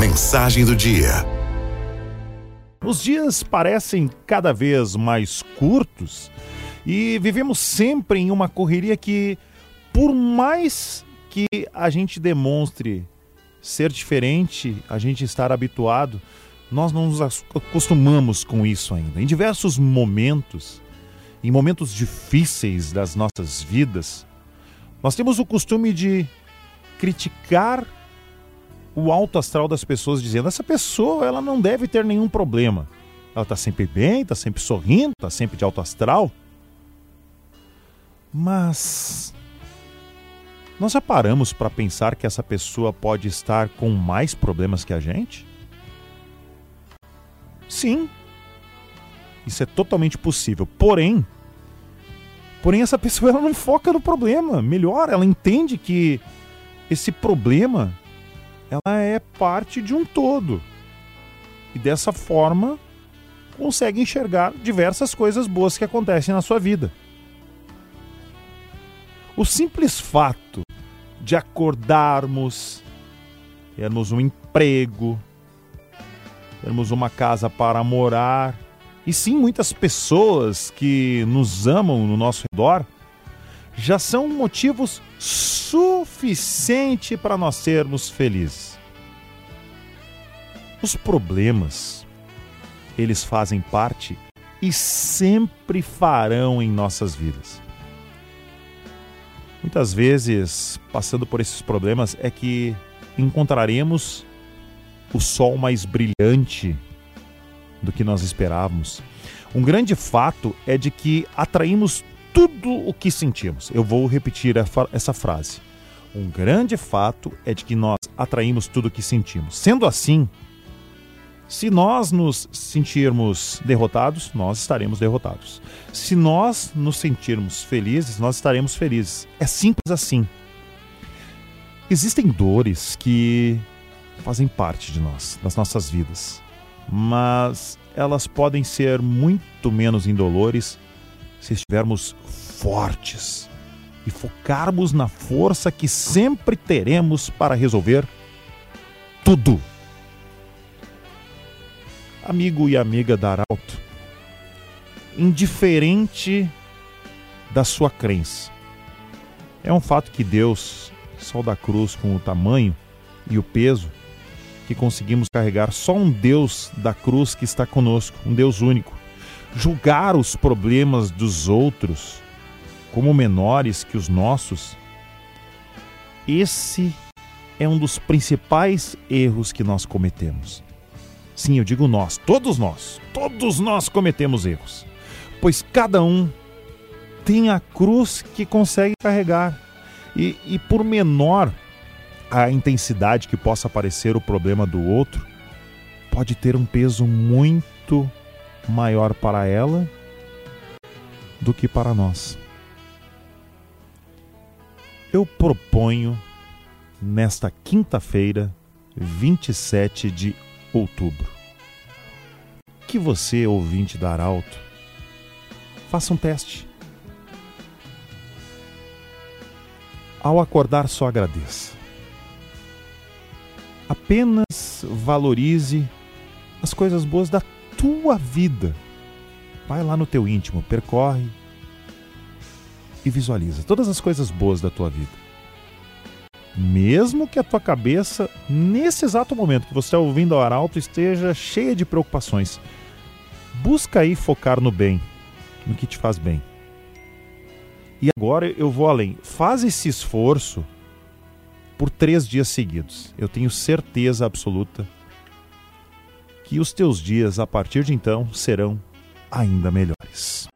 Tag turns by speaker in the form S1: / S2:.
S1: Mensagem do dia.
S2: Os dias parecem cada vez mais curtos e vivemos sempre em uma correria que, por mais que a gente demonstre ser diferente, a gente estar habituado, nós não nos acostumamos com isso ainda. Em diversos momentos, em momentos difíceis das nossas vidas, nós temos o costume de criticar o alto astral das pessoas dizendo essa pessoa ela não deve ter nenhum problema. Ela está sempre bem, está sempre sorrindo, está sempre de alto astral. Mas nós já paramos para pensar que essa pessoa pode estar com mais problemas que a gente? Sim. Isso é totalmente possível. Porém, porém essa pessoa ela não foca no problema. Melhor, ela entende que esse problema ela é parte de um todo. E dessa forma consegue enxergar diversas coisas boas que acontecem na sua vida. O simples fato de acordarmos, termos um emprego, termos uma casa para morar, e sim muitas pessoas que nos amam no nosso redor, já são motivos suficiente para nós sermos felizes. Os problemas, eles fazem parte e sempre farão em nossas vidas. Muitas vezes, passando por esses problemas, é que encontraremos o sol mais brilhante do que nós esperávamos. Um grande fato é de que atraímos tudo o que sentimos. Eu vou repetir essa frase. Um grande fato é de que nós atraímos tudo o que sentimos. Sendo assim, se nós nos sentirmos derrotados, nós estaremos derrotados. Se nós nos sentirmos felizes, nós estaremos felizes. É simples assim. Existem dores que fazem parte de nós, das nossas vidas, mas elas podem ser muito menos indolores se estivermos fortes e focarmos na força que sempre teremos para resolver tudo. Amigo e amiga da Arauto, indiferente da sua crença, é um fato que Deus, Sol da Cruz, com o tamanho e o peso que conseguimos carregar, só um Deus da cruz que está conosco, um Deus único julgar os problemas dos outros como menores que os nossos, esse é um dos principais erros que nós cometemos. Sim, eu digo nós, todos nós, todos nós cometemos erros, pois cada um tem a cruz que consegue carregar. E, e por menor a intensidade que possa parecer o problema do outro, pode ter um peso muito maior para ela do que para nós. Eu proponho nesta quinta-feira, 27 de outubro, que você, ouvinte da Arauto, faça um teste. Ao acordar, só agradeça. Apenas valorize as coisas boas da tua vida. Vai lá no teu íntimo, percorre e visualiza todas as coisas boas da tua vida. Mesmo que a tua cabeça, nesse exato momento que você está ouvindo o arauto, esteja cheia de preocupações, busca aí focar no bem, no que te faz bem. E agora eu vou além. Faz esse esforço por três dias seguidos. Eu tenho certeza absoluta que os teus dias a partir de então serão ainda melhores.